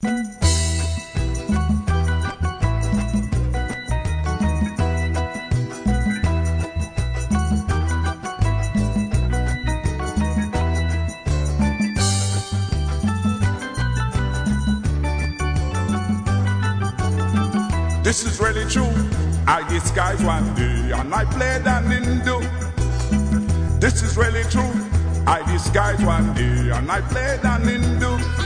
This is really true. I disguise one day and I played an Hindu. This is really true. I disguise one day and I played an Hindu.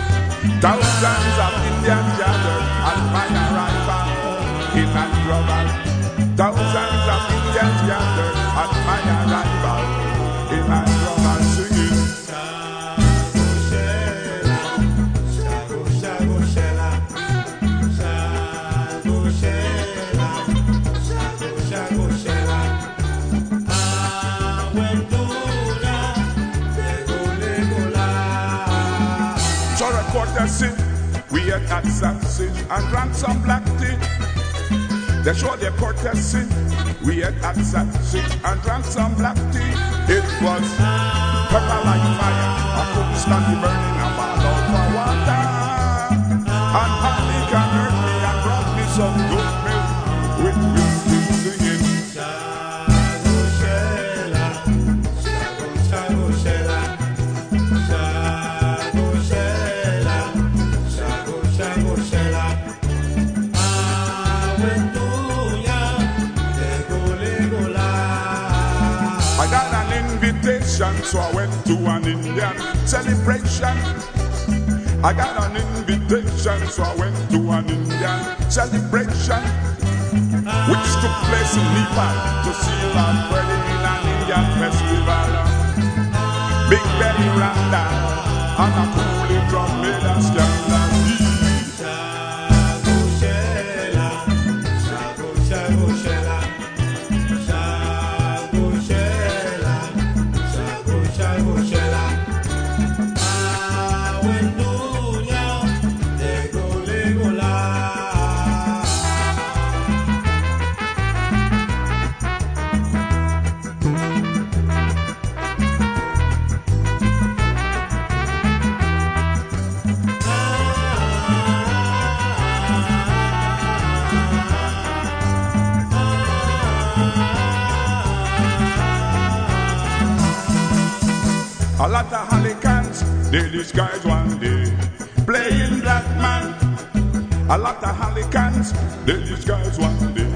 Thousands of Indians gathered at my arrival in Androval. Thousands of Indians gathered at my arrival in Androval So record. We had assassin and drank some black tea. They show their courtesy. We had assassin and drank some black tea. It was pepper like fire. I couldn't stand the burning. I'm all out for water. And honey can hurt me and brought me some good milk with whiskey invitation, so I went to an Indian celebration. I got an invitation, so I went to an Indian celebration, which took place in Nepal to see my wedding in an Indian festival. Big belly randa and a coolie drum made a scandal. A lot of Halicans, they disguise one day, playing black man. A lot of Halicans, they disguise one day,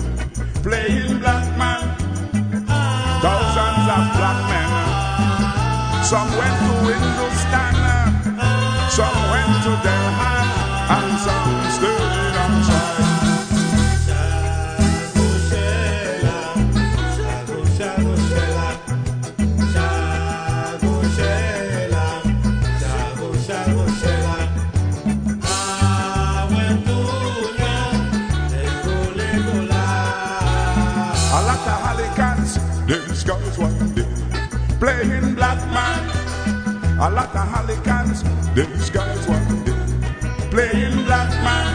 playing black man. Thousands of black men, some went to Hindustan, some went to Delhi, playing black man. A lot of Halicans, they disguise one day, playing black man.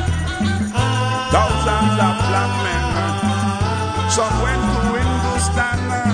Thousands of black men, some went to Hindustan, uh,